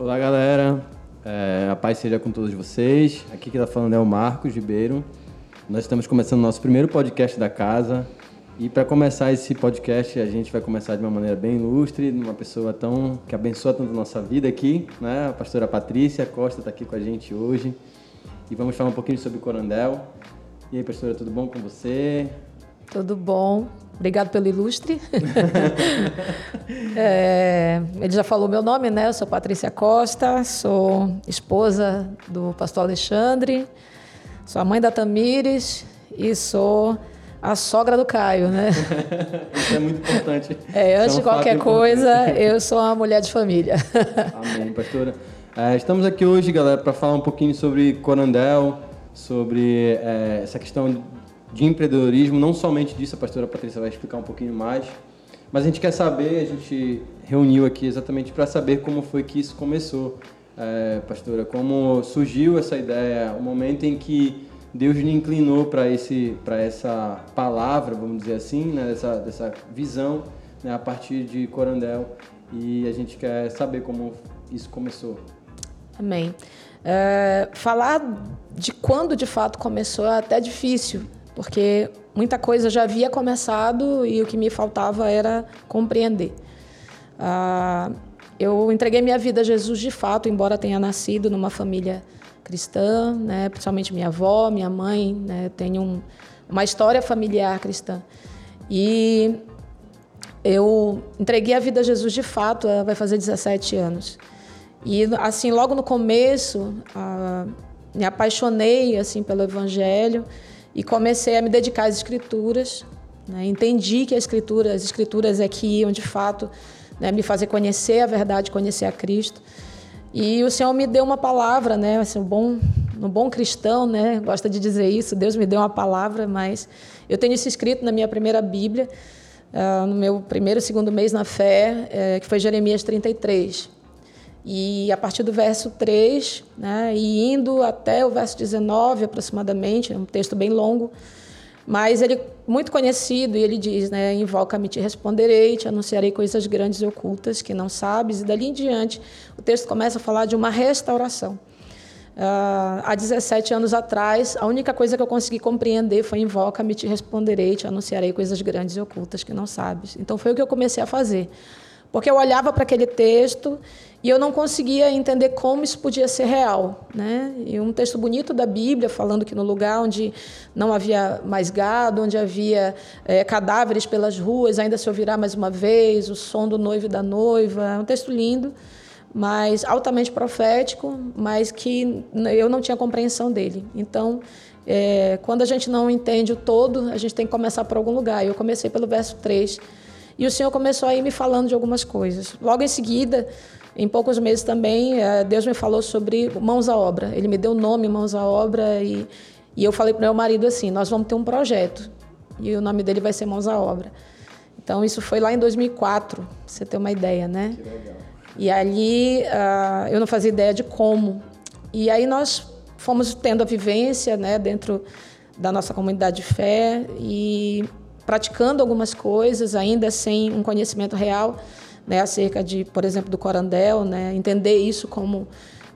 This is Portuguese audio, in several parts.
Olá, galera. É, a paz seja com todos vocês. Aqui que está falando é o Marcos Ribeiro. Nós estamos começando nosso primeiro podcast da casa. E para começar esse podcast, a gente vai começar de uma maneira bem ilustre, uma pessoa tão que abençoa tanto a nossa vida aqui, né? A pastora Patrícia Costa está aqui com a gente hoje. E vamos falar um pouquinho sobre Corandel. E aí, pastora, tudo bom com você? Tudo bom. Obrigado pelo ilustre. é, ele já falou meu nome, né? Eu sou Patrícia Costa, sou esposa do pastor Alexandre, sou a mãe da Tamires e sou a sogra do Caio, né? Isso é muito importante. É, antes de qualquer coisa, eu sou uma mulher de família. Amém, pastora. É, estamos aqui hoje, galera, para falar um pouquinho sobre Corandel, sobre é, essa questão de empreendedorismo. Não somente disso, a pastora Patrícia vai explicar um pouquinho mais. Mas a gente quer saber, a gente reuniu aqui exatamente para saber como foi que isso começou, é, pastora. Como surgiu essa ideia, o momento em que Deus lhe inclinou para esse para essa palavra, vamos dizer assim, né, dessa, dessa visão né, a partir de Corandel e a gente quer saber como isso começou. Amém. É, falar de quando de fato começou é até difícil, porque muita coisa já havia começado e o que me faltava era compreender. Ah, eu entreguei minha vida a Jesus de fato, embora tenha nascido numa família cristã, né? principalmente minha avó, minha mãe, né? tem um, uma história familiar cristã. E eu entreguei a vida a Jesus de fato, vai fazer 17 anos. E assim, logo no começo, me apaixonei assim pelo evangelho e comecei a me dedicar às escrituras. Né? Entendi que a escritura, as escrituras é que iam de fato né, me fazer conhecer a verdade, conhecer a Cristo. E o Senhor me deu uma palavra, né? Assim, um bom, um bom cristão, né? Gosta de dizer isso. Deus me deu uma palavra, mas eu tenho isso escrito na minha primeira Bíblia, uh, no meu primeiro, segundo mês na fé, uh, que foi Jeremias 33. E a partir do verso 3, né, e indo até o verso 19 aproximadamente, é um texto bem longo, mas ele muito conhecido e ele diz, né, invoca-me te responderei, te anunciarei coisas grandes e ocultas que não sabes e dali em diante o texto começa a falar de uma restauração. Uh, há 17 anos atrás, a única coisa que eu consegui compreender foi invoca-me te responderei, te anunciarei coisas grandes e ocultas que não sabes. Então foi o que eu comecei a fazer. Porque eu olhava para aquele texto e eu não conseguia entender como isso podia ser real. Né? E um texto bonito da Bíblia, falando que no lugar onde não havia mais gado, onde havia é, cadáveres pelas ruas, ainda se ouvirá mais uma vez o som do noivo e da noiva. É um texto lindo, mas altamente profético, mas que eu não tinha compreensão dele. Então, é, quando a gente não entende o todo, a gente tem que começar por algum lugar. Eu comecei pelo verso 3 e o Senhor começou a ir me falando de algumas coisas. Logo em seguida, em poucos meses também, eh, Deus me falou sobre mãos à obra. Ele me deu o nome mãos à obra e, e eu falei para meu marido assim: nós vamos ter um projeto e o nome dele vai ser mãos à obra. Então isso foi lá em 2004, pra você ter uma ideia, né? Que legal. E ali uh, eu não fazia ideia de como. E aí nós fomos tendo a vivência, né, dentro da nossa comunidade de fé e praticando algumas coisas, ainda sem um conhecimento real né, acerca de, por exemplo, do corandel, né, entender isso como,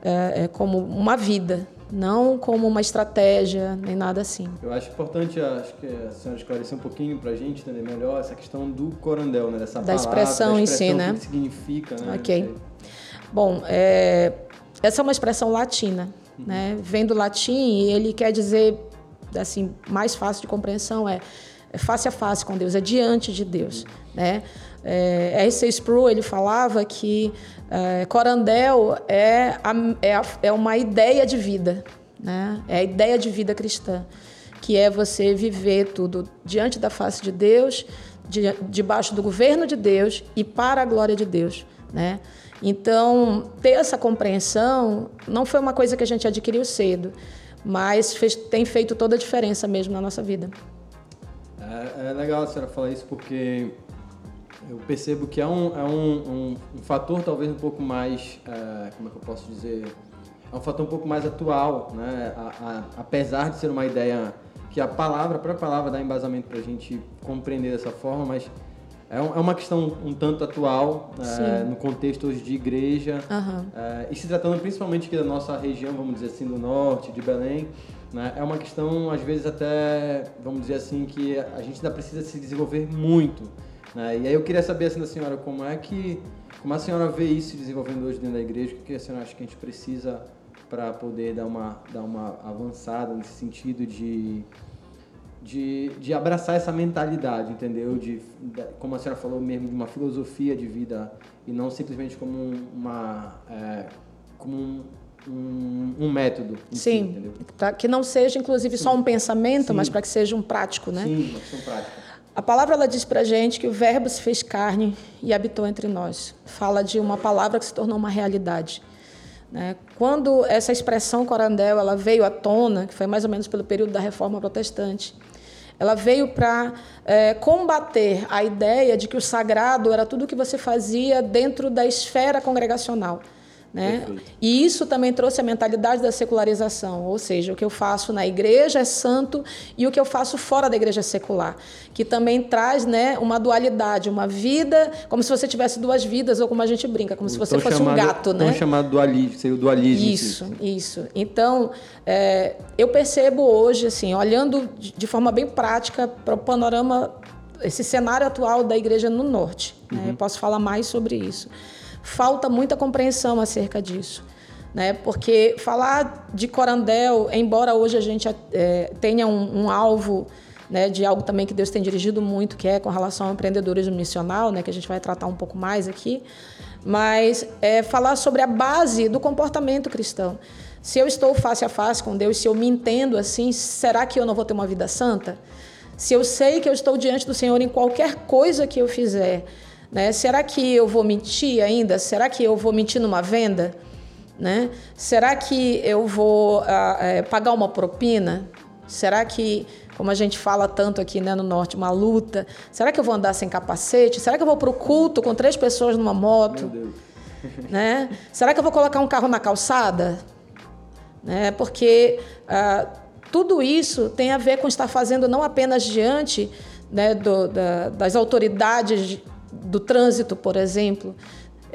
é, é, como uma vida, não como uma estratégia, nem nada assim. Eu acho importante, acho que a senhora esclarecer um pouquinho para a gente entender melhor essa questão do corandel, né, dessa da palavra, expressão, da expressão em si, né? que significa, né? Ok. Bom, é, essa é uma expressão latina, uhum. né? Vem do latim e ele quer dizer, assim, mais fácil de compreensão é é face a face com Deus, é diante de Deus. Né? É, R.C. Sproul ele falava que é, Corandel é, a, é, a, é uma ideia de vida, né? é a ideia de vida cristã, que é você viver tudo diante da face de Deus, de, debaixo do governo de Deus e para a glória de Deus. Né? Então, ter essa compreensão não foi uma coisa que a gente adquiriu cedo, mas fez, tem feito toda a diferença mesmo na nossa vida. É, é, legal a senhora falar isso porque eu percebo que é um, é um, um, um fator talvez um pouco mais, é, como é que eu posso dizer, é um fator um pouco mais atual, né? A, a, apesar de ser uma ideia que a palavra, a própria palavra dá embasamento para a gente compreender dessa forma, mas é, é uma questão um tanto atual, é, no contexto hoje de igreja, Aham. é, e se tratando principalmente aqui da nossa região, vamos dizer assim, do norte, de Belém, né, é uma questão, às vezes, até, vamos dizer assim, que a gente ainda precisa se desenvolver muito. Né? E aí eu queria saber, assim, da senhora, como é que, como a senhora vê isso se desenvolvendo hoje dentro da igreja, o que a senhora acha que a gente precisa para poder dar uma, dar uma avançada nesse sentido de de, de abraçar essa mentalidade, entendeu? De, de, como a senhora falou mesmo, de uma filosofia de vida e não simplesmente como uma é, como um, um, método. si, Sim, entendeu? pra que não seja inclusive só um pensamento, Sim. mas para que seja um prático, né? Sim, uma prática. A palavra ela diz para gente que o Verbo se fez carne e habitou entre nós. Fala de uma palavra que se tornou uma realidade. né? Quando essa expressão corandel ela veio à tona, que foi mais ou menos pelo período da Reforma Protestante, ela veio para combater a ideia de que o sagrado era tudo que você fazia dentro da esfera congregacional. Né? Perfeito. E isso também trouxe a mentalidade da secularização, ou seja, o que eu faço na igreja é santo e o que eu faço fora da igreja é secular, que também traz né, uma dualidade, uma vida, como se você tivesse duas vidas, ou como a gente brinca, como se você fosse um chamado- gato, tão né? chamado dualismo, seria o dualismo. Isso, isso. Então, é, eu percebo hoje, assim, olhando de forma bem prática para o panorama, esse cenário atual da igreja no norte. né? Eu posso falar mais sobre isso. Falta muita compreensão acerca disso. Né? Porque falar de Corandel, embora hoje a gente é, tenha um, um alvo né, de algo também que Deus tem dirigido muito, que é com relação ao empreendedorismo missional, né, que a gente vai tratar um pouco mais aqui, mas é falar sobre a base do comportamento cristão. Se eu estou face a face com Deus, se eu me entendo assim, será que eu não vou ter uma vida santa? Se eu sei que eu estou diante do Senhor em qualquer coisa que eu fizer, né, será que eu vou mentir ainda? Será que eu vou mentir numa venda? Né? Será que eu vou ah, eh, pagar uma propina? Será que, como a gente fala tanto aqui né, no norte, uma luta? Será que eu vou andar sem capacete? Será que eu vou para o culto com três pessoas numa moto? Né? Será que eu vou colocar um carro na calçada? Né? Porque ah, tudo isso tem a ver com estar fazendo não apenas diante né, do- da- das autoridades do trânsito, por exemplo.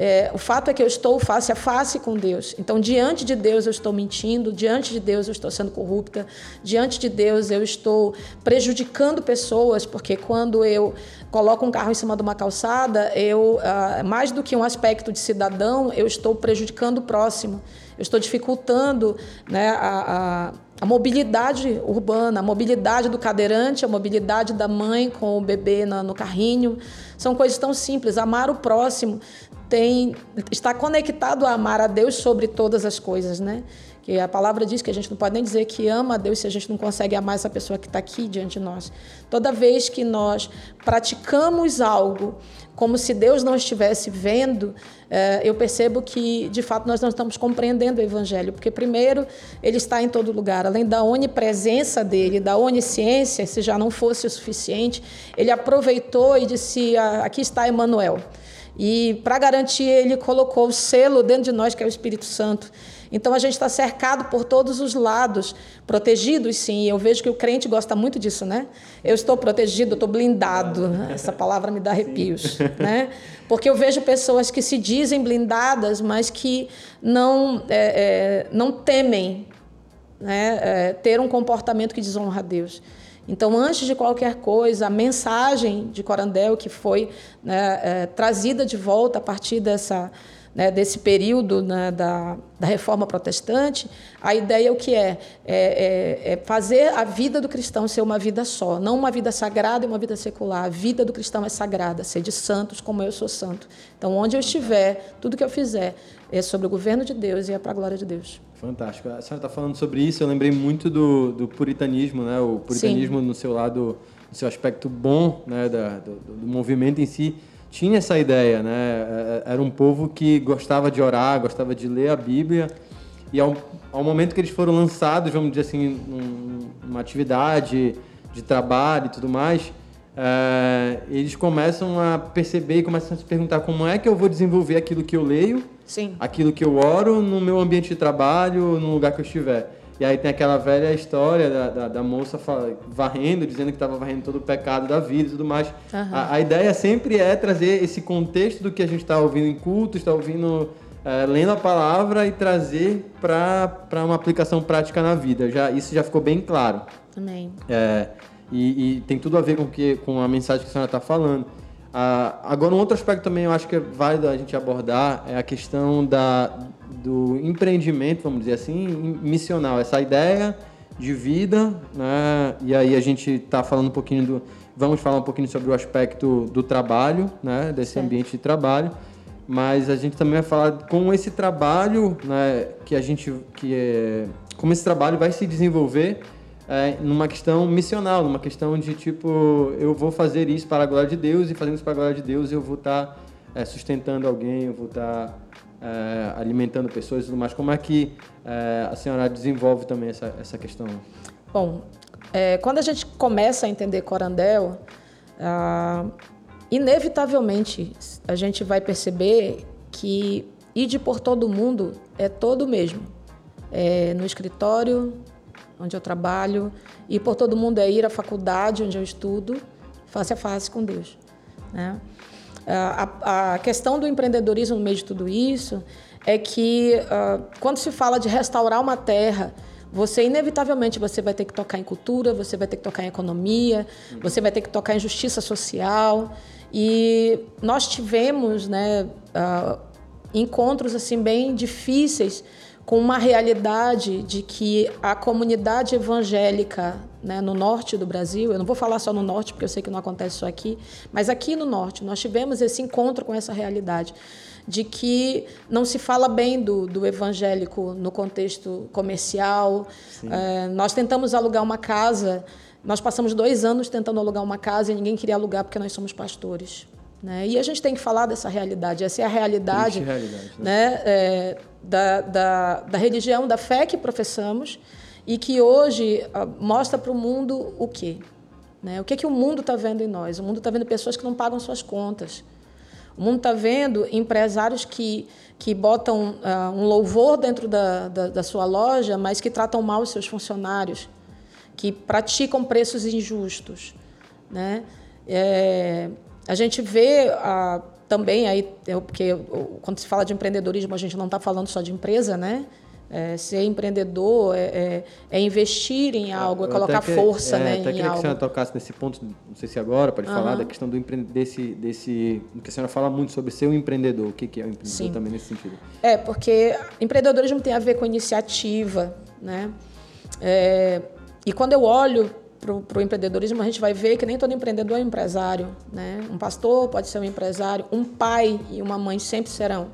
É, o fato é que eu estou face a face com Deus. Então, diante de Deus eu estou mentindo, diante de Deus eu estou sendo corrupta, diante de Deus eu estou prejudicando pessoas, porque quando eu coloco um carro em cima de uma calçada, eu, ah, mais do que um aspecto de cidadão, eu estou prejudicando o próximo. Eu estou dificultando né, a, a, a mobilidade urbana, a mobilidade do cadeirante, a mobilidade da mãe com o bebê no carrinho. São coisas tão simples. Amar o próximo tem está conectado a amar a Deus sobre todas as coisas, né? Que a palavra diz que a gente não pode nem dizer que ama a Deus se a gente não consegue amar essa pessoa que está aqui diante de nós. Toda vez que nós praticamos algo como se Deus não estivesse vendo, eh, eu percebo que, de fato, nós não estamos compreendendo o Evangelho. Porque, primeiro, ele está em todo lugar. Além da onipresença dele, da onisciência, se já não fosse o suficiente, ele aproveitou e disse: "Ah, Aqui está Emmanuel. E, para garantir, ele colocou o selo dentro de nós, que é o Espírito Santo. Então, a gente está cercado por todos os lados, protegidos, sim. Eu vejo que o crente gosta muito disso, né? Eu estou protegido, eu estou blindado. Essa palavra me dá arrepios, né? Porque eu vejo pessoas que se dizem blindadas, mas que não, é, é, não temem né, é, ter um comportamento que desonra a Deus. Então, antes de qualquer coisa, a mensagem de Corandel, que foi né, é, trazida de volta a partir dessa, né, desse período né, da, da reforma protestante, a ideia é o que é? É, é? é fazer a vida do cristão ser uma vida só, não uma vida sagrada e uma vida secular. A vida do cristão é sagrada, ser de santos como eu sou santo. Então, onde eu estiver, tudo que eu fizer é sobre o governo de Deus e é para a glória de Deus. Fantástico. A senhora está falando sobre isso, eu lembrei muito do, do puritanismo, né? O puritanismo no seu lado, no seu aspecto bom, né? Da, do, do movimento em si, tinha essa ideia, né? É, Era um povo que gostava de orar, gostava de ler a Bíblia, e ao, ao momento que eles foram lançados, vamos dizer assim, num- numa atividade de trabalho e tudo mais, é, eles começam a perceber e começam a se perguntar como é que eu vou desenvolver aquilo que eu leio Sim. aquilo que eu oro no meu ambiente de trabalho, no lugar que eu estiver. E aí tem aquela velha história da, da, da moça varrendo, dizendo que estava varrendo todo o pecado da vida e tudo mais. Uhum. A, a, ideia sempre é trazer esse contexto do que a gente está ouvindo em culto, está ouvindo, é, lendo a palavra e trazer para uma aplicação prática na vida. Já, isso já ficou bem claro. Amém. É, e, e, tem tudo a ver com, que, com a mensagem que a senhora está falando. Ah, agora, um outro aspecto também eu acho que é válido a gente abordar é a questão da, do empreendimento, vamos dizer assim, missional. Essa ideia de vida, né? E aí a gente está falando um pouquinho do... Vamos falar um pouquinho sobre o aspecto do trabalho, né? Desse certo. ambiente de trabalho. Mas a gente também vai falar com esse trabalho, né? Que a gente... Que é, como esse trabalho vai se desenvolver é, numa questão missional, numa questão de tipo, eu vou fazer isso para a glória de Deus e fazendo isso para a glória de Deus eu vou estar tá, é, sustentando alguém, eu vou estar tá, é, alimentando pessoas e tudo mais. Como é que é, a senhora desenvolve também essa, essa questão? Bom, é, quando a gente começa a entender Corandel, ah, inevitavelmente a gente vai perceber que ir por todo mundo é todo mesmo. É, no escritório, onde eu trabalho, e por todo mundo é ir à faculdade, onde eu estudo, face a face com Deus. Né? A, a questão do empreendedorismo no meio de tudo isso é que uh, quando se fala de restaurar uma terra, você inevitavelmente você vai ter que tocar em cultura, você vai ter que tocar em economia, você vai ter que tocar em justiça social. E nós tivemos né, uh, encontros assim bem difíceis com uma realidade de que a comunidade evangélica né, no norte do Brasil, eu não vou falar só no norte, porque eu sei que não acontece só aqui, mas aqui no norte nós tivemos esse encontro com essa realidade de que não se fala bem do, do evangélico no contexto comercial. É, nós tentamos alugar uma casa, nós passamos dois anos tentando alugar uma casa e ninguém queria alugar porque nós somos pastores. Né? E a gente tem que falar dessa realidade. Essa é a realidade, realidade né? né? É, da, da, da, religião, da fé que professamos e que hoje uh, mostra para o mundo o quê? Né? O que, é que o mundo está vendo em nós? O mundo está vendo pessoas que não pagam suas contas. O mundo está vendo empresários que, que botam uh, um louvor dentro da, da, da sua loja, mas que tratam mal os seus funcionários, que praticam preços injustos. Né? É, a gente vê a, também aí, porque quando se fala de empreendedorismo, a gente não está falando só de empresa, né? É, ser empreendedor é, é, é, investir em algo, é colocar que, força é, né, até em queria algo. que a senhora tocasse nesse ponto, não sei se agora pode uhum. falar, da questão do empre... desse, desse. que a senhora fala muito sobre ser um empreendedor. O que, que é o um empreendedor Sim. também nesse sentido? É, porque empreendedorismo tem a ver com iniciativa, né? É, e quando eu olho para o empreendedorismo, a gente vai ver que nem todo empreendedor é empresário. Né? Um pastor pode ser um empresário, um pai e uma mãe sempre serão.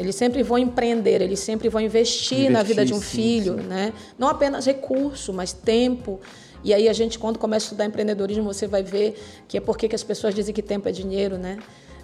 Eles sempre vão empreender, eles sempre vão investir, investir na vida de um sim, filho. Sim. Né? Não apenas recurso, mas tempo. E aí a gente, quando começa a estudar empreendedorismo, você vai ver que é porque que as pessoas dizem que tempo é dinheiro, né?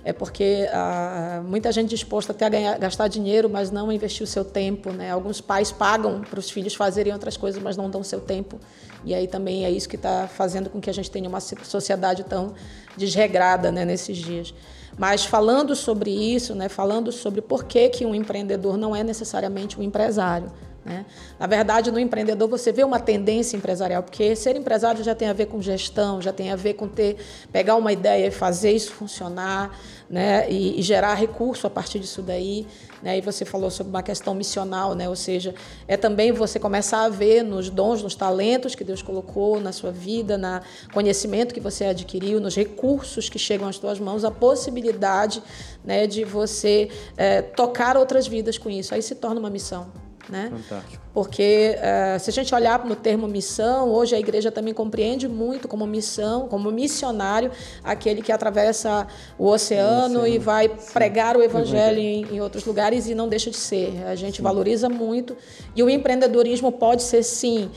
é porque ah, muita gente disposta até a ganhar, gastar dinheiro, mas não investir o seu tempo. Né? Alguns pais pagam para os filhos fazerem outras coisas, mas não dão seu tempo. E aí também é isso que está fazendo com que a gente tenha uma sociedade tão desregrada né, nesses dias. Mas falando sobre isso, né, falando sobre por que, que um empreendedor não é necessariamente um empresário. Né? Na verdade, no empreendedor você vê uma tendência empresarial, porque ser empresário já tem a ver com gestão, já tem a ver com ter pegar uma ideia e fazer isso funcionar, né? e, e gerar recurso a partir disso daí. Né? E você falou sobre uma questão missional, né? ou seja, é também você começar a ver nos dons, nos talentos que Deus colocou na sua vida, no conhecimento que você adquiriu, nos recursos que chegam às suas mãos, a possibilidade né, de você é, tocar outras vidas com isso. Aí se torna uma missão. Né? Fantástico. Porque uh, se a gente olhar no termo missão, hoje a igreja também compreende muito como missão, como missionário, aquele que atravessa o oceano, o oceano. e vai Sim. pregar o evangelho em, em, outros lugares e não deixa de ser. A gente Sim. valoriza muito. E o empreendedorismo pode ser, sim,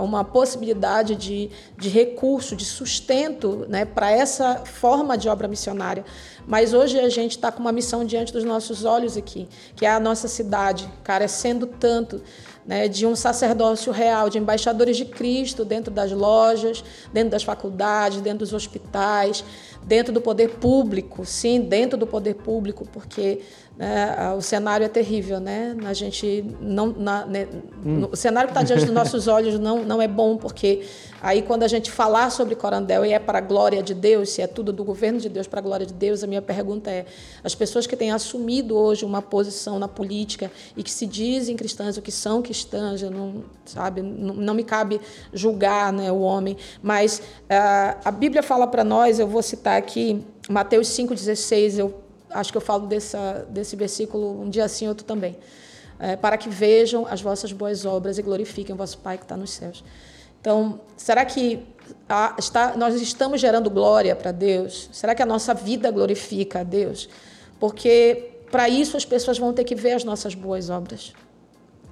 uma possibilidade de, de recurso, de sustento né, para essa forma de obra missionária. Mas hoje a gente está com uma missão diante dos nossos olhos aqui, que é a nossa cidade, carecendo tanto né, de um sacerdócio real, de embaixadores de Cristo dentro das lojas, dentro das faculdades, dentro dos hospitais, dentro do poder público, sim, dentro do poder público, porque né, o cenário é terrível, né? A gente não, na, né, hum. o cenário que está diante dos nossos olhos não, não é bom, porque aí quando a gente falar sobre Corandel e é para a glória de Deus, se é tudo do governo de Deus para a glória de Deus, a minha pergunta é: as pessoas que têm assumido hoje uma posição na política e que se dizem cristãs ou que são cristãs, eu não sabe, não, não me cabe julgar, né, o homem, mas uh, a Bíblia fala para nós, eu vou citar aqui Mateus 5,16, eu acho que eu falo dessa, desse versículo um dia assim, outro também. É, para que vejam as vossas boas obras e glorifiquem o vosso Pai que está nos céus. Então, será que a, está, nós estamos gerando glória para Deus? Será que a nossa vida glorifica a Deus? Porque para isso as pessoas vão ter que ver as nossas boas obras.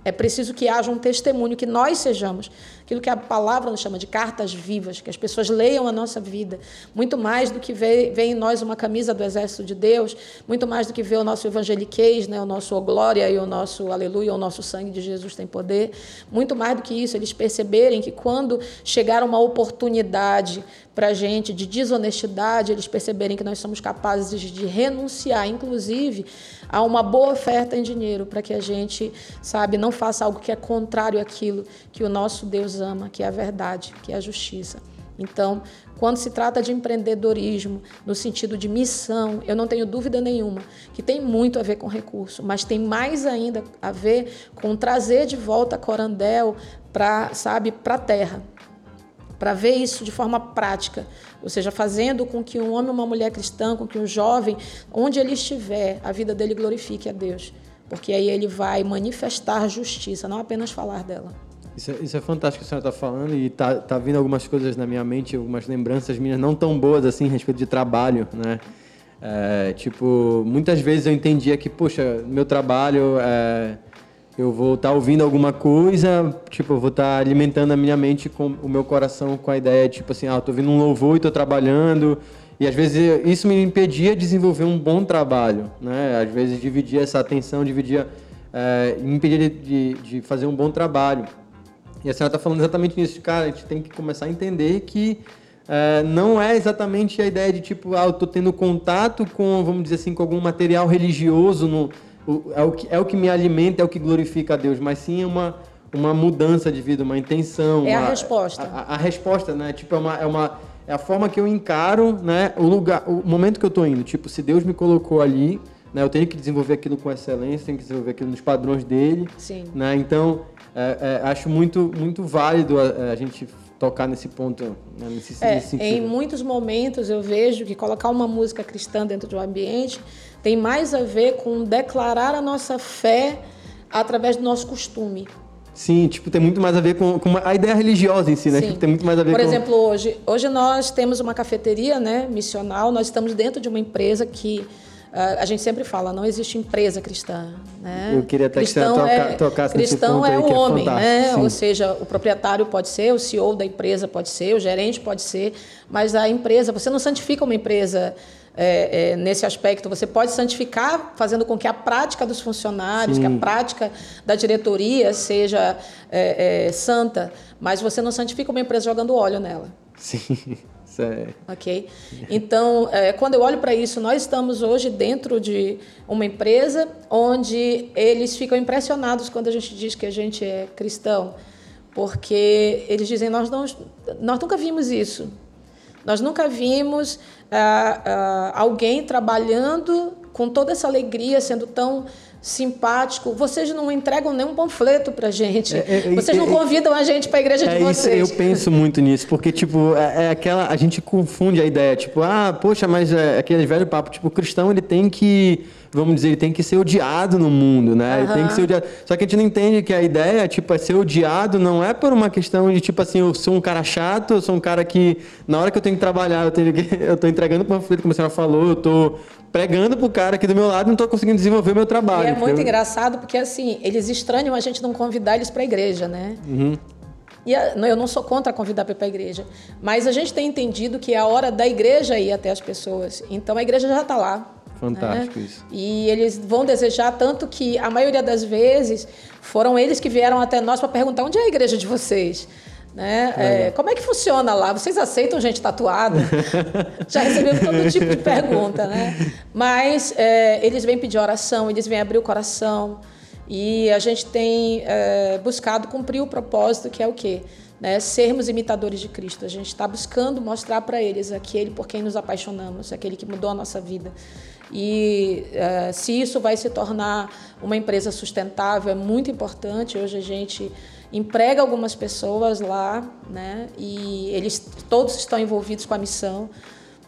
É preciso que haja um testemunho, que nós sejamos. Aquilo que a palavra nos chama de cartas vivas, que as pessoas leiam a nossa vida, muito mais do que ver, em nós uma camisa do exército de Deus, muito mais do que ver o nosso evangeliquez, né, o nosso oh, glória e o nosso aleluia, o nosso sangue de Jesus tem poder, muito mais do que isso, eles perceberem que quando chegar uma oportunidade para a gente de desonestidade, eles perceberem que nós somos capazes de renunciar, inclusive, a uma boa oferta em dinheiro, para que a gente, sabe, não faça algo que é contrário àquilo que o nosso Deus ama, que é a verdade, que é a justiça. Então, quando se trata de empreendedorismo, no sentido de missão, eu não tenho dúvida nenhuma que tem muito a ver com recurso, mas tem mais ainda a ver com trazer de volta Corandel para, sabe, para a terra, para ver isso de forma prática, ou seja, fazendo com que um homem uma mulher cristã, com que um jovem, onde ele estiver, a vida dele glorifique a Deus, porque aí ele vai manifestar justiça, não apenas falar dela. Isso é, isso é fantástico que a senhora está falando e tá, tá vindo algumas coisas na minha mente, algumas lembranças minhas não tão boas assim a respeito de trabalho, né? É, tipo, muitas vezes eu entendia que, poxa, meu trabalho é eu vou estar tá ouvindo alguma coisa, tipo, eu vou estar tá alimentando a minha mente com o meu coração com a ideia, tipo assim, ah, eu tô ouvindo um louvor e estou trabalhando. E às vezes isso me impedia de desenvolver um bom trabalho, né? Às vezes dividia essa atenção, dividia, é, me impedia de, de, de, fazer um bom trabalho. E a senhora está falando exatamente nisso, cara, a gente tem que começar a entender que é, não é exatamente a ideia de tipo, ah, eu estou tendo contato com, vamos dizer assim, com algum material religioso no, é, o que, é o que me alimenta, é o que glorifica a Deus, mas sim uma, uma mudança de vida, uma intenção. É uma, a resposta. A, a, resposta, né? Tipo, é uma, é uma é a forma que eu encaro, né? O lugar, o momento que eu estou indo. Tipo, se Deus me colocou ali, né? Eu tenho que desenvolver aquilo com excelência, tenho que desenvolver aquilo nos padrões dele. Sim. Né? Então, é, é, acho muito, muito válido a, a gente tocar nesse ponto, né? nesse, é, nesse sentido. Em muitos momentos eu vejo que colocar uma música cristã dentro de um ambiente tem mais a ver com declarar a nossa fé através do nosso costume. Sim, tipo, tem muito mais a ver com, com a ideia religiosa em si, né? Tipo, tem muito mais a ver Por com... exemplo, hoje, hoje nós temos uma cafeteria, né, missional, nós estamos dentro de uma empresa que a gente sempre fala, não existe empresa cristã. Né? Eu queria até cristão que você é, tocasse Cristão é o é homem, né? ou seja, o proprietário pode ser, o CEO da empresa pode ser, o gerente pode ser, mas a empresa, você não santifica uma empresa é, é, nesse aspecto. Você pode santificar fazendo com que a prática dos funcionários, Sim. que a prática da diretoria seja é, é, santa, mas você não santifica uma empresa jogando óleo nela. Sim. É... Ok? Então, é, quando eu olho para isso, nós estamos hoje dentro de uma empresa onde eles ficam impressionados quando a gente diz que a gente é cristão, porque eles dizem: nós, não, nós nunca vimos isso. Nós nunca vimos ah, ah, alguém trabalhando com toda essa alegria, sendo tão simpático. Vocês não entregam nenhum panfleto para gente. É, é, vocês não é, convidam a gente para a igreja de é vocês. Isso, eu penso muito nisso, porque tipo é, é, aquela a gente confunde a ideia, tipo ah poxa, mas é aquele velho papo, tipo o cristão ele tem que vamos dizer, ele tem que ser odiado no mundo, né? Uhum. Ele tem que ser odiado. Só que a gente não entende que a ideia, tipo, é ser odiado não é por uma questão de, tipo assim, eu sou um cara chato, eu sou um cara que, na hora que eu tenho que trabalhar, eu, tenho que, eu tô entregando panfleto, como a senhora falou, eu tô pregando pro cara aqui do meu lado e não estou conseguindo desenvolver meu trabalho. E é muito engraçado porque, assim, eles estranham a gente não convidar eles para a igreja, né? Uhum. E eu não sou contra convidar para a igreja, mas a gente tem entendido que é a hora da igreja ir até as pessoas. Então a igreja já está lá. Fantástico né? isso. E eles vão desejar tanto que a maioria das vezes foram eles que vieram até nós para perguntar onde é a igreja de vocês. Né? É, como é que funciona lá? Vocês aceitam gente tatuada? Já recebemos todo tipo de pergunta, né? Mas é, eles vêm pedir oração, eles vêm abrir o coração e a gente tem é, buscado cumprir o propósito que é o quê? Né? Sermos imitadores de Cristo. A gente está buscando mostrar para eles aquele por quem nos apaixonamos, aquele que mudou a nossa vida. E uh, se isso vai se tornar uma empresa sustentável, é muito importante. Hoje a gente emprega algumas pessoas lá, né? E eles todos estão envolvidos com a missão,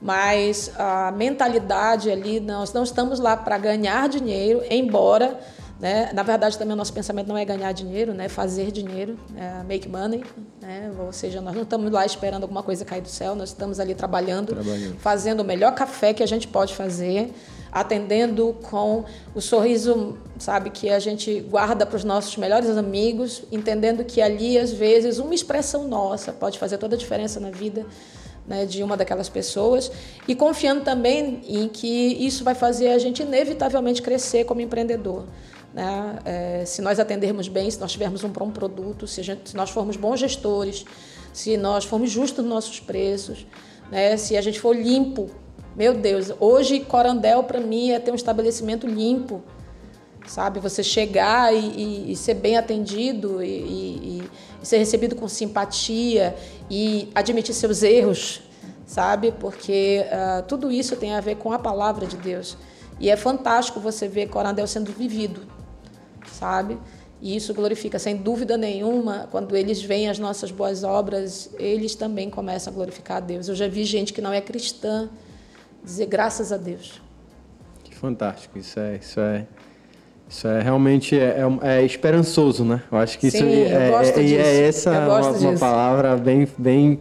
mas a mentalidade ali, nós não estamos lá para ganhar dinheiro, embora né? Na verdade, também o nosso pensamento não é ganhar dinheiro, né? fazer dinheiro, é make money. Né? Ou seja, nós não estamos lá esperando alguma coisa cair do céu, nós estamos ali trabalhando, trabalhando, fazendo o melhor café que a gente pode fazer, atendendo com o sorriso, sabe, que a gente guarda para os nossos melhores amigos, entendendo que ali, às vezes, uma expressão nossa pode fazer toda a diferença na vida. Né, de uma daquelas pessoas e confiando também em que isso vai fazer a gente inevitavelmente crescer como empreendedor. Né? É, se nós atendermos bem, se nós tivermos um bom produto, se, gente, se nós formos bons gestores, se nós formos justos nos nossos preços, né? se a gente for limpo. Meu Deus, hoje Corandel para mim é ter um estabelecimento limpo, sabe? Você chegar e, e, e ser bem atendido e, e, ser recebido com simpatia e admitir seus erros, sabe? Porque uh, tudo isso tem a ver com a palavra de Deus. E é fantástico você ver Corandel sendo vivido sabe? E isso glorifica, sem dúvida nenhuma, quando eles veem as nossas boas obras, eles também começam a glorificar a Deus. Eu já vi gente que não é cristã dizer graças a Deus. Que fantástico, isso é, isso é, isso é realmente é, é, é esperançoso, né? Eu acho que Sim, isso é, é, disso. é essa uma, uma, palavra bem, bem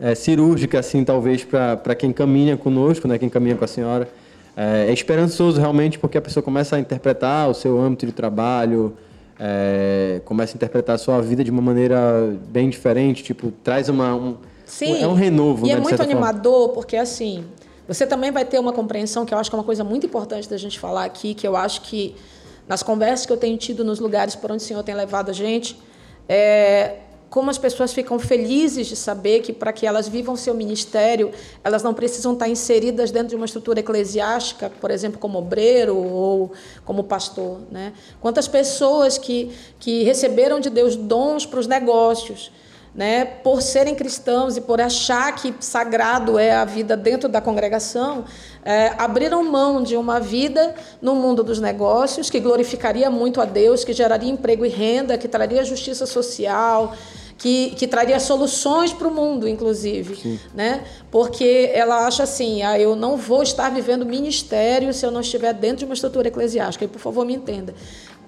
é, cirúrgica, assim, talvez para quem caminha conosco, né? Quem caminha com a senhora é, é, esperançoso realmente porque a pessoa começa a interpretar o seu âmbito de trabalho, é, começa a interpretar a sua vida de uma maneira bem diferente, tipo, traz uma, um, Sim, é um renovo. E né, é muito animador forma. porque, assim, você também vai ter uma compreensão, que eu acho que é uma coisa muito importante da gente falar aqui, que eu acho que nas conversas que eu tenho tido nos lugares por onde o Senhor tem levado a gente, é, como as pessoas ficam felizes de saber que para que elas vivam seu ministério, elas não precisam estar inseridas dentro de uma estrutura eclesiástica, por exemplo, como obreiro ou como pastor, né? Quantas pessoas que que receberam de Deus dons para os negócios, né, por serem cristãos e por achar que sagrado é a vida dentro da congregação, é, abriram mão de uma vida no mundo dos negócios que glorificaria muito a Deus, que geraria emprego e renda, que traria justiça social, que, que traria soluções para o mundo, inclusive, né? Porque ela acha assim, ah, eu não vou estar vivendo ministério se eu não estiver dentro de uma estrutura eclesiástica. E por favor me entenda,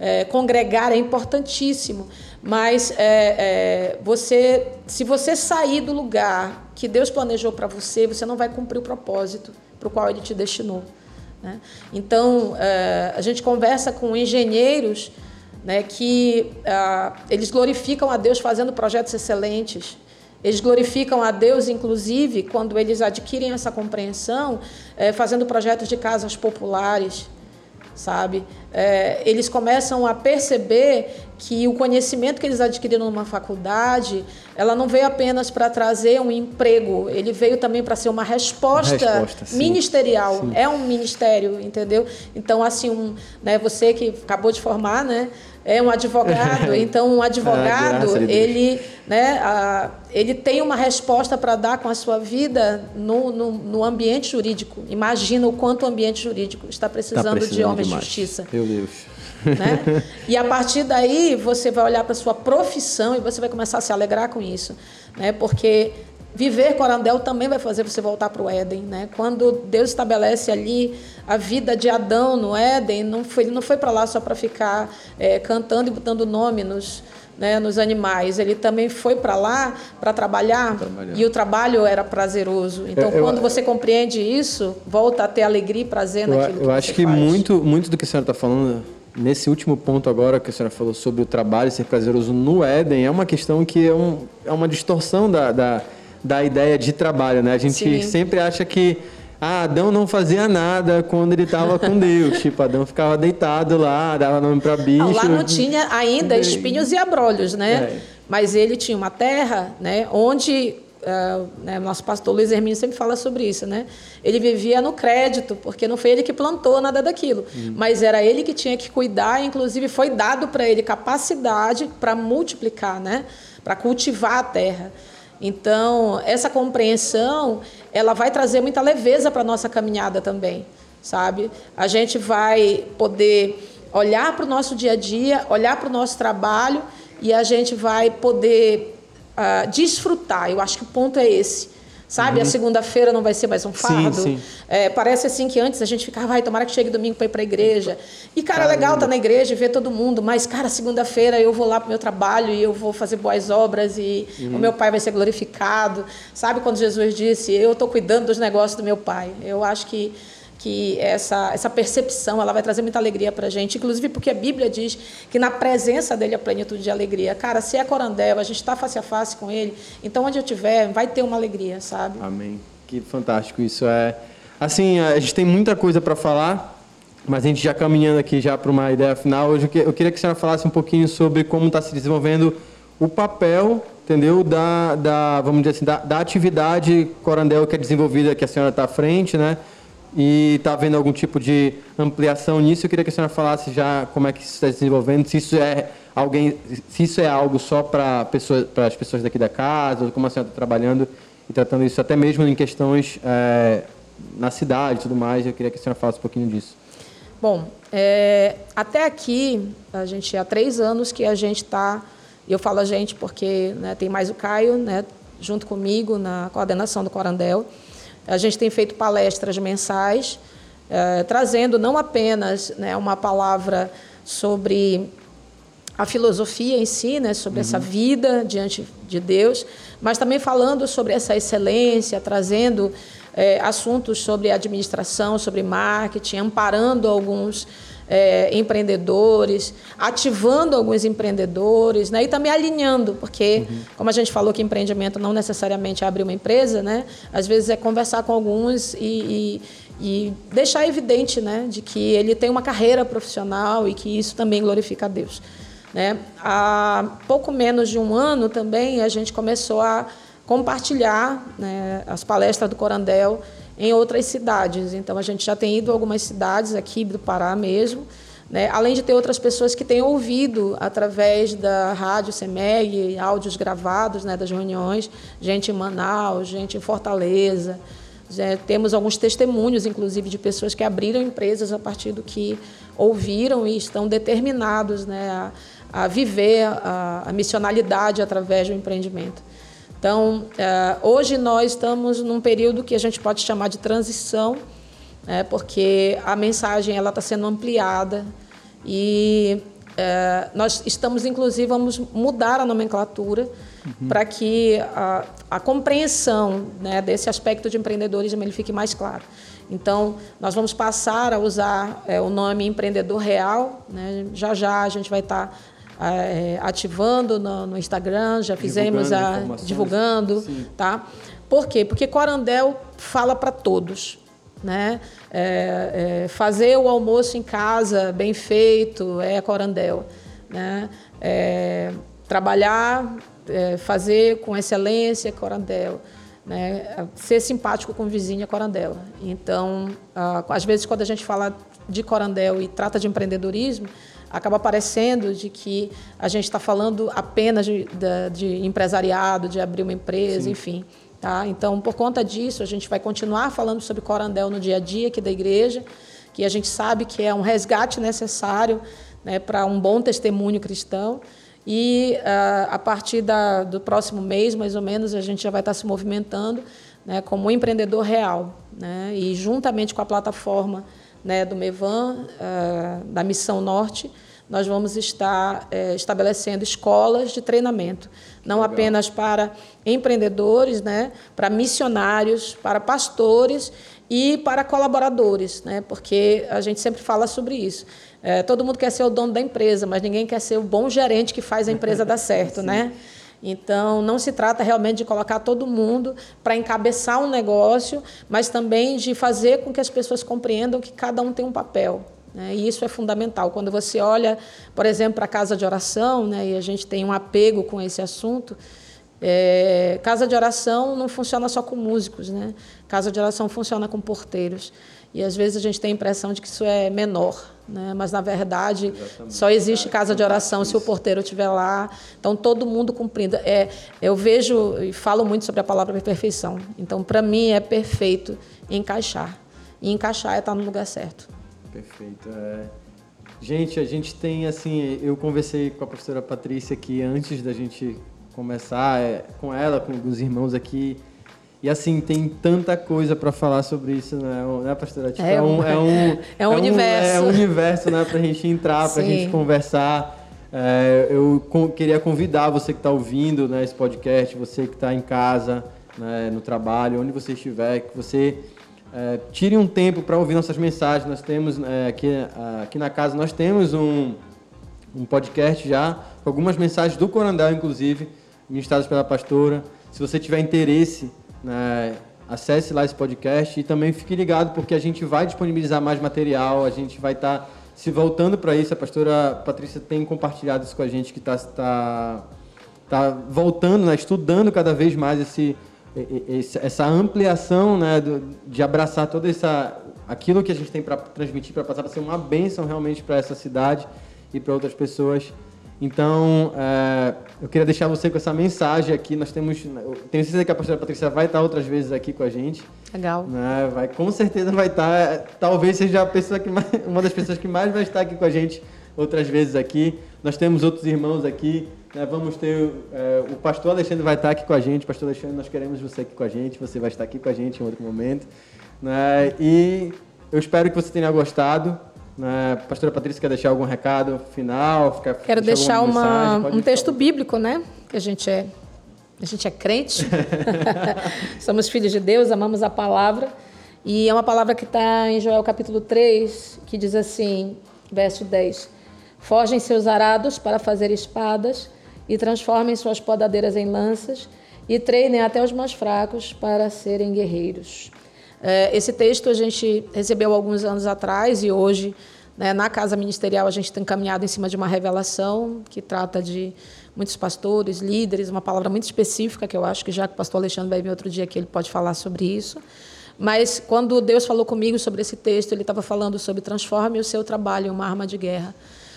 é, congregar é importantíssimo, mas é, é, você, se você sair do lugar que Deus planejou para você, você não vai cumprir o propósito para o qual Ele te destinou. Né? Então, é, a gente conversa com engenheiros né, que ah, eles glorificam a Deus fazendo projetos excelentes. Eles glorificam a Deus, inclusive, quando eles adquirem essa compreensão, é, fazendo projetos de casas populares, sabe? É, eles começam a perceber que o conhecimento que eles adquiriram numa faculdade, ela não veio apenas para trazer um emprego, ele veio também para ser uma resposta, resposta ministerial. Sim. É um ministério, entendeu? Então, assim, um, né, você que acabou de formar, né? É um advogado, então um advogado, ele, né, a, ele tem uma resposta para dar com a sua vida no, no, no, ambiente jurídico. Imagina o quanto o ambiente jurídico está precisando, tá precisando de homens de justiça. Meu Deus. Né? E a partir daí você vai olhar para a sua profissão e você vai começar a se alegrar com isso. Né? Porque Viver Corandel também vai fazer você voltar para o Éden. Né? Quando Deus estabelece ali a vida de Adão no Éden, não foi, ele não foi para lá só para ficar é, cantando e botando nome nos, né, nos animais. Ele também foi para lá para trabalhar, trabalhar, e o trabalho era prazeroso. Então, eu, quando você compreende isso, volta a ter alegria e prazer eu, naquilo eu que acho que faz. muito, muito do que a senhora está falando nesse último ponto agora que a senhora falou sobre o trabalho ser prazeroso no Éden é uma questão que é, um, é uma distorção da, da da ideia de trabalho, né? A gente Sim. sempre acha que ah, Adão não fazia nada quando ele estava com Deus. tipo, Adão ficava deitado lá, dava nome para bicho. Lá não tinha ainda espinhos e abrolhos, né? É. mas ele tinha uma terra né, onde Uh, né, nosso pastor Luiz Hermínio sempre fala sobre isso, né? Ele vivia no crédito, porque não foi ele que plantou nada daquilo, uhum. mas era ele que tinha que cuidar, inclusive foi dado para ele capacidade para multiplicar, né? Para cultivar a terra. Então, essa compreensão, ela vai trazer muita leveza para a nossa caminhada também, sabe? A gente vai poder olhar para o nosso dia a dia, olhar para o nosso trabalho e a gente vai poder uh, desfrutar. Eu acho que o ponto é esse. Sabe, uhum. a segunda-feira não vai ser mais um fardo. Sim, sim. É, parece assim que antes a gente ficava, vai, tomara que chegue domingo para ir para a igreja. E, cara, Caramba. legal estar tá na igreja e ver todo mundo, mas, cara, segunda-feira eu vou lá para o meu trabalho e eu vou fazer boas obras e uhum. o meu pai vai ser glorificado. Sabe quando Jesus disse, eu estou cuidando dos negócios do meu pai? Eu acho que que essa, essa percepção ela vai trazer muita alegria para a gente, inclusive porque a Bíblia diz que na presença dele a plenitude de alegria. Cara, se é corandel, a gente está face a face com ele, então onde eu estiver, vai ter uma alegria, sabe? Amém. Que fantástico isso é. Assim, a gente tem muita coisa para falar, mas a gente já caminhando aqui já para uma ideia final, hoje eu queria que a senhora falasse um pouquinho sobre como está se desenvolvendo o papel, entendeu, da, da vamos dizer assim, da, da atividade corandel que é desenvolvida, que a senhora está à frente, né? E está havendo algum tipo de ampliação nisso. Eu queria que a senhora falasse já como é que isso está se desenvolvendo, se isso é alguém, se isso é algo só para as pessoas daqui da casa, ou como a senhora está trabalhando e tratando isso até mesmo em questões é, na cidade e tudo mais. Eu queria que a senhora falasse um pouquinho disso. Bom, é, até aqui, a gente há três anos que a gente está, eu falo a gente porque né, tem mais o Caio, né, junto comigo na coordenação do Corandel, a gente tem feito palestras mensais, eh, trazendo não apenas né, uma palavra sobre a filosofia em si, né, sobre uhum. essa vida diante de Deus, mas também falando sobre essa excelência, trazendo eh, assuntos sobre administração, sobre marketing, amparando alguns é, empreendedores, ativando alguns empreendedores, né? E também alinhando, porque, uhum. como a gente falou que empreendimento não necessariamente é abrir uma empresa, né? Às vezes é conversar com alguns e, e, e deixar evidente, né? De que ele tem uma carreira profissional e que isso também glorifica a Deus. Né? Há pouco menos de um ano também a gente começou a compartilhar né, as palestras do Corandel em outras cidades. Então, a gente já tem ido a algumas cidades aqui do Pará mesmo, né? além de ter outras pessoas que têm ouvido através da rádio CEMEG, áudios gravados né, das reuniões, gente em Manaus, gente em Fortaleza. Já temos alguns testemunhos, inclusive, de pessoas que abriram empresas a partir do que ouviram e estão determinados né, a, a viver a, a missionalidade através do empreendimento. Então, é, hoje nós estamos num período que a gente pode chamar de transição, né, porque a mensagem ela está sendo ampliada e é, nós estamos, inclusive, vamos mudar a nomenclatura uhum. para que a, a compreensão né, desse aspecto de empreendedorismo ele fique mais claro. Então, nós vamos passar a usar é, o nome empreendedor real. Né? Já já a gente vai estar tá ativando no, no, Instagram, já fizemos divulgando, a, divulgando tá? Por quê? Porque Corandel fala para todos. Né? É, é, fazer o almoço em casa bem feito é Corandel. Né? É, trabalhar, é, fazer com excelência é Corandel. Né? Ser simpático com o vizinho é Corandel. Então, às vezes, quando a gente fala de Corandel e trata de empreendedorismo, acaba parecendo de que a gente está falando apenas de, de, de, empresariado, de abrir uma empresa, Sim. enfim. Tá? Então, por conta disso, a gente vai continuar falando sobre Corandel no dia a dia aqui da igreja, que a gente sabe que é um resgate necessário né, para um bom testemunho cristão. E uh, a partir da, do próximo mês, mais ou menos, a gente já vai estar se movimentando né, como um empreendedor real. Né, e juntamente com a plataforma né, do MEVAN, uh, da Missão Norte, nós vamos estar uh, estabelecendo escolas de treinamento, não Legal. apenas para empreendedores, né, para missionários, para pastores e para colaboradores, né, porque a gente sempre fala sobre isso. Uh, todo mundo quer ser o dono da empresa, mas ninguém quer ser o bom gerente que faz a empresa dar certo, né? Então, não se trata realmente de colocar todo mundo para encabeçar um negócio, mas também de fazer com que as pessoas compreendam que cada um tem um papel. Né? E isso é fundamental. Quando você olha, por exemplo, para a casa de oração, né, e a gente tem um apego com esse assunto, é, casa de oração não funciona só com músicos, né? Casa de oração funciona com porteiros. E às vezes a gente tem a impressão de que isso é menor, né? mas na verdade Exatamente. só existe casa de oração se o porteiro estiver lá. Então todo mundo cumprindo. É, eu vejo e falo muito sobre a palavra perfeição. Então para mim é perfeito encaixar. E encaixar é estar no lugar certo. Perfeito. É... Gente, a gente tem assim, eu conversei com a professora Patrícia aqui antes da gente começar é, com ela, com os irmãos aqui. E assim, tem tanta coisa para falar sobre isso, né, né pastora? Tipo, é, um, é, um, é, é um universo. É um universo, né, para a gente entrar, para a gente conversar. É, eu com, queria convidar você que está ouvindo né, esse podcast, você que está em casa, né, no trabalho, onde você estiver, que você é, tire um tempo para ouvir nossas mensagens. Nós temos é, aqui, aqui na casa, nós temos um, um podcast já, com algumas mensagens do Corandel, inclusive, ministradas pela pastora. Se você tiver interesse, né, acesse lá esse podcast e também fique ligado, porque a gente vai disponibilizar mais material, a gente vai estar tá se voltando para isso. A pastora Patrícia tem compartilhado isso com a gente, que está tá, tá voltando, né, estudando cada vez mais esse, essa ampliação né, de abraçar toda essa aquilo que a gente tem para transmitir, para passar para ser uma bênção realmente para essa cidade e para outras pessoas. Então, é, eu queria deixar você com essa mensagem aqui. Nós temos, tenho certeza que a pastora Patrícia vai estar outras vezes aqui com a gente. Legal. Né? Vai, com certeza vai estar. Talvez seja a pessoa que mais, uma das pessoas que mais vai estar aqui com a gente outras vezes aqui. Nós temos outros irmãos aqui. Né? Vamos ter é, o pastor Alexandre vai estar aqui com a gente. Pastor Alexandre, nós queremos você aqui com a gente. Você vai estar aqui com a gente em outro momento. Né? E eu espero que você tenha gostado. Né? Pastora Patrícia quer deixar algum recado final? Ficar, Quero deixar uma, um texto falar. bíblico, né? Que a gente é, a gente é crente, somos filhos de Deus, amamos a palavra. E é uma palavra que está em Joel capítulo 3, que diz assim, verso 10: Forgem seus arados para fazer espadas e transformem suas podadeiras em lanças e treinem até os mais fracos para serem guerreiros. É, esse texto a gente recebeu alguns anos atrás e hoje, né, na Casa Ministerial, a gente tem caminhado em cima de uma revelação que trata de muitos pastores, líderes, uma palavra muito específica que eu acho que já que o pastor Alexandre vai vir outro dia que ele pode falar sobre isso. Mas quando Deus falou comigo sobre esse texto, ele estava falando sobre transforme o seu trabalho em uma arma de guerra.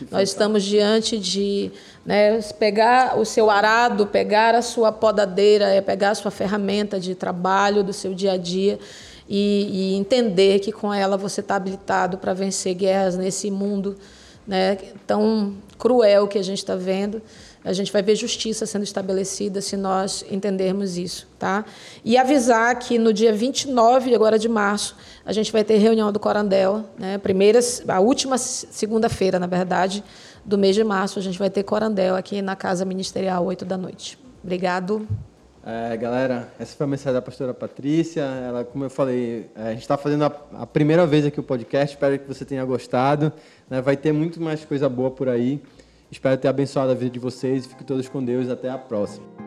Nós estamos diante de né, pegar o seu arado, pegar a sua podadeira, é pegar a sua ferramenta de trabalho do seu dia a dia e, e entender que com ela você está habilitado para vencer guerras nesse mundo né, tão cruel que a gente está vendo. A gente vai ver justiça sendo estabelecida se nós entendermos isso, tá? E avisar que no dia 29 agora de março a gente vai ter reunião do Corandel, né? Primeira, a última segunda-feira, na verdade, do mês de março a gente vai ter Corandel aqui na Casa Ministerial, 8 da noite. Obrigado. É, galera, essa foi a mensagem da pastora Patrícia. Ela, como eu falei, é, a gente está fazendo a, a, primeira vez aqui o podcast. Espero que você tenha gostado. Né? Vai ter muito mais coisa boa por aí. Espero ter abençoado a vida de vocês. Fiquem todos com Deus. Até a próxima.